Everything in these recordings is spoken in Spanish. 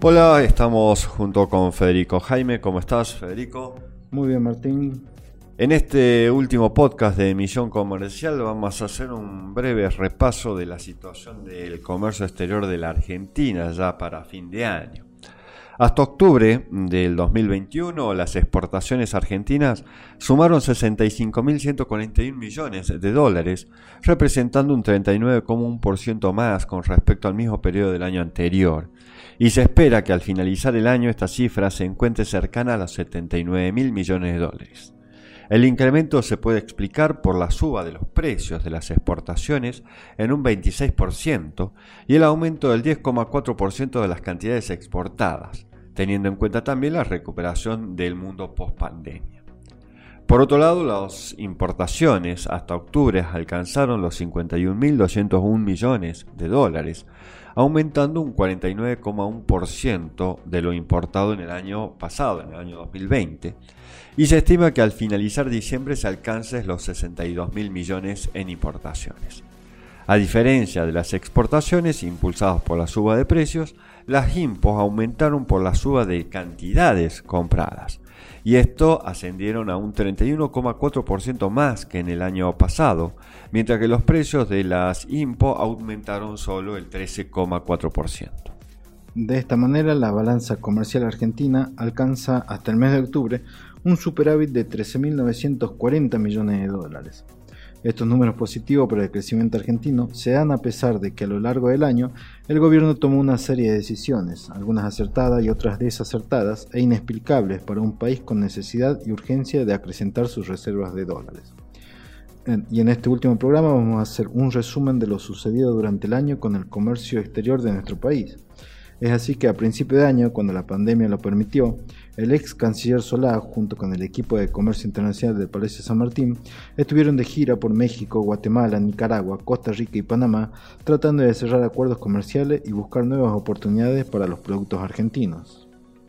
Hola, estamos junto con Federico Jaime. ¿Cómo estás, Federico? Muy bien, Martín. En este último podcast de Emisión Comercial vamos a hacer un breve repaso de la situación del comercio exterior de la Argentina ya para fin de año. Hasta octubre del 2021, las exportaciones argentinas sumaron 65.141 millones de dólares, representando un 39,1% más con respecto al mismo periodo del año anterior. Y se espera que al finalizar el año esta cifra se encuentre cercana a los 79.000 millones de dólares. El incremento se puede explicar por la suba de los precios de las exportaciones en un 26% y el aumento del 10,4% de las cantidades exportadas, teniendo en cuenta también la recuperación del mundo post-pandemia. Por otro lado, las importaciones hasta octubre alcanzaron los 51.201 millones de dólares, aumentando un 49,1% de lo importado en el año pasado, en el año 2020, y se estima que al finalizar diciembre se alcance los 62.000 millones en importaciones. A diferencia de las exportaciones impulsadas por la suba de precios, las impos aumentaron por la suba de cantidades compradas, y esto ascendieron a un 31,4% más que en el año pasado, mientras que los precios de las impo aumentaron solo el 13,4%. De esta manera, la balanza comercial argentina alcanza hasta el mes de octubre un superávit de 13.940 millones de dólares, estos números positivos para el crecimiento argentino se dan a pesar de que a lo largo del año el gobierno tomó una serie de decisiones, algunas acertadas y otras desacertadas e inexplicables para un país con necesidad y urgencia de acrecentar sus reservas de dólares. Y en este último programa vamos a hacer un resumen de lo sucedido durante el año con el comercio exterior de nuestro país. Es así que a principio de año, cuando la pandemia lo permitió, el ex canciller Solá, junto con el equipo de comercio internacional del Palacio San Martín, estuvieron de gira por México, Guatemala, Nicaragua, Costa Rica y Panamá, tratando de cerrar acuerdos comerciales y buscar nuevas oportunidades para los productos argentinos.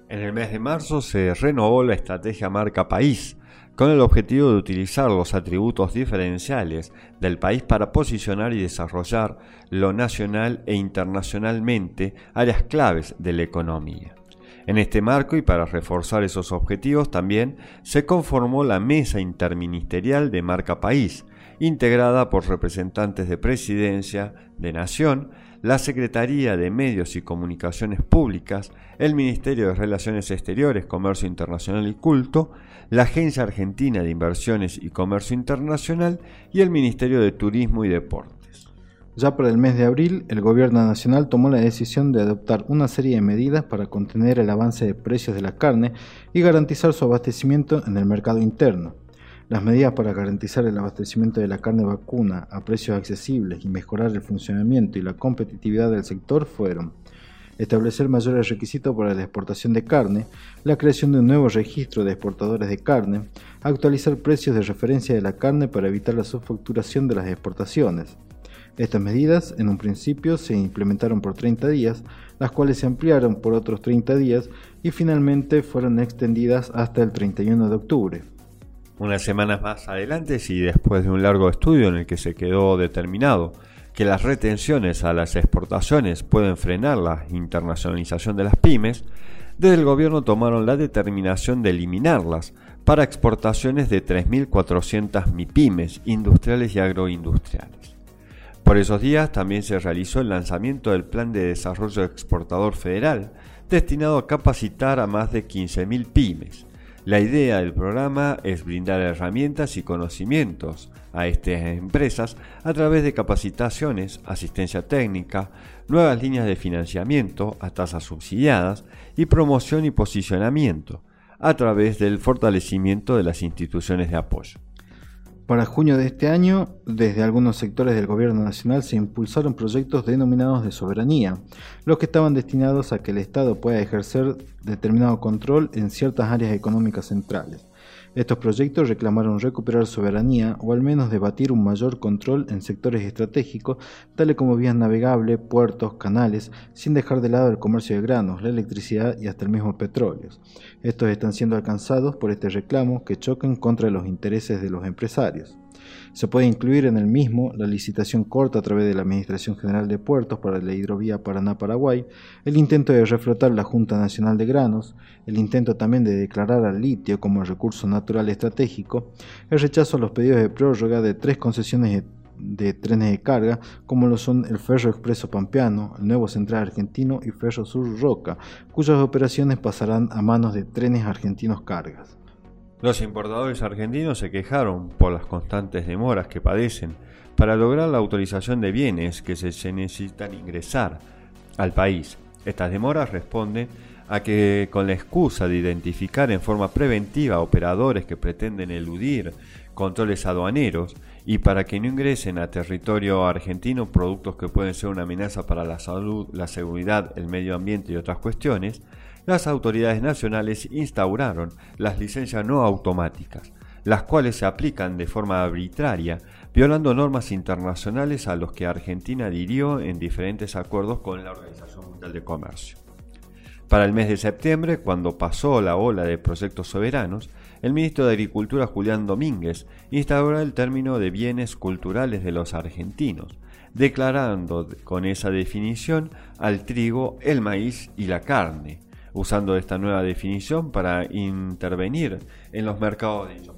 En el mes de marzo se renovó la estrategia marca país, con el objetivo de utilizar los atributos diferenciales del país para posicionar y desarrollar lo nacional e internacionalmente áreas claves de la economía. En este marco y para reforzar esos objetivos también se conformó la Mesa Interministerial de Marca País, integrada por representantes de Presidencia, de Nación, la Secretaría de Medios y Comunicaciones Públicas, el Ministerio de Relaciones Exteriores, Comercio Internacional y Culto, la Agencia Argentina de Inversiones y Comercio Internacional y el Ministerio de Turismo y Deporte. Ya para el mes de abril, el gobierno nacional tomó la decisión de adoptar una serie de medidas para contener el avance de precios de la carne y garantizar su abastecimiento en el mercado interno. Las medidas para garantizar el abastecimiento de la carne vacuna a precios accesibles y mejorar el funcionamiento y la competitividad del sector fueron establecer mayores requisitos para la exportación de carne, la creación de un nuevo registro de exportadores de carne, actualizar precios de referencia de la carne para evitar la subfacturación de las exportaciones, estas medidas en un principio se implementaron por 30 días, las cuales se ampliaron por otros 30 días y finalmente fueron extendidas hasta el 31 de octubre. Unas semanas más adelante, y después de un largo estudio en el que se quedó determinado que las retenciones a las exportaciones pueden frenar la internacionalización de las pymes, desde el gobierno tomaron la determinación de eliminarlas para exportaciones de 3.400 MIPYMES industriales y agroindustriales. Por esos días también se realizó el lanzamiento del Plan de Desarrollo Exportador Federal, destinado a capacitar a más de 15.000 pymes. La idea del programa es brindar herramientas y conocimientos a estas empresas a través de capacitaciones, asistencia técnica, nuevas líneas de financiamiento a tasas subsidiadas y promoción y posicionamiento a través del fortalecimiento de las instituciones de apoyo. Para junio de este año, desde algunos sectores del gobierno nacional se impulsaron proyectos denominados de soberanía, los que estaban destinados a que el Estado pueda ejercer determinado control en ciertas áreas económicas centrales. Estos proyectos reclamaron recuperar soberanía o al menos debatir un mayor control en sectores estratégicos, tales como vías navegables, puertos, canales, sin dejar de lado el comercio de granos, la electricidad y hasta el mismo petróleo. Estos están siendo alcanzados por este reclamo que chocan contra los intereses de los empresarios. Se puede incluir en el mismo la licitación corta a través de la Administración General de Puertos para la hidrovía Paraná-Paraguay, el intento de reflotar la Junta Nacional de Granos, el intento también de declarar al litio como recurso natural estratégico, el rechazo a los pedidos de prórroga de tres concesiones de trenes de carga, como lo son el Ferro Expreso Pampeano, el Nuevo Central Argentino y Ferro Sur Roca, cuyas operaciones pasarán a manos de trenes argentinos cargas. Los importadores argentinos se quejaron por las constantes demoras que padecen para lograr la autorización de bienes que se necesitan ingresar al país. Estas demoras responden a que con la excusa de identificar en forma preventiva operadores que pretenden eludir controles aduaneros y para que no ingresen a territorio argentino productos que pueden ser una amenaza para la salud, la seguridad, el medio ambiente y otras cuestiones, las autoridades nacionales instauraron las licencias no automáticas, las cuales se aplican de forma arbitraria, violando normas internacionales a los que Argentina adhirió en diferentes acuerdos con la Organización Mundial de Comercio. Para el mes de septiembre, cuando pasó la ola de proyectos soberanos, el ministro de Agricultura Julián Domínguez instauró el término de bienes culturales de los argentinos, declarando con esa definición al trigo, el maíz y la carne, usando esta nueva definición para intervenir en los mercados de dichos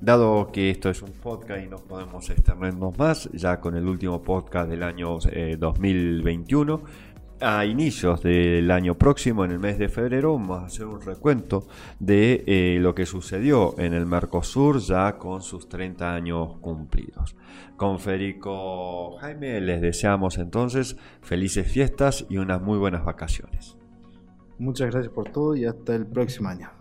Dado que esto es un podcast y no podemos extendernos más, ya con el último podcast del año 2021, eh, a inicios del año próximo, en el mes de febrero, vamos a hacer un recuento de eh, lo que sucedió en el Mercosur ya con sus 30 años cumplidos. Con Federico Jaime les deseamos entonces felices fiestas y unas muy buenas vacaciones. Muchas gracias por todo y hasta el próximo año.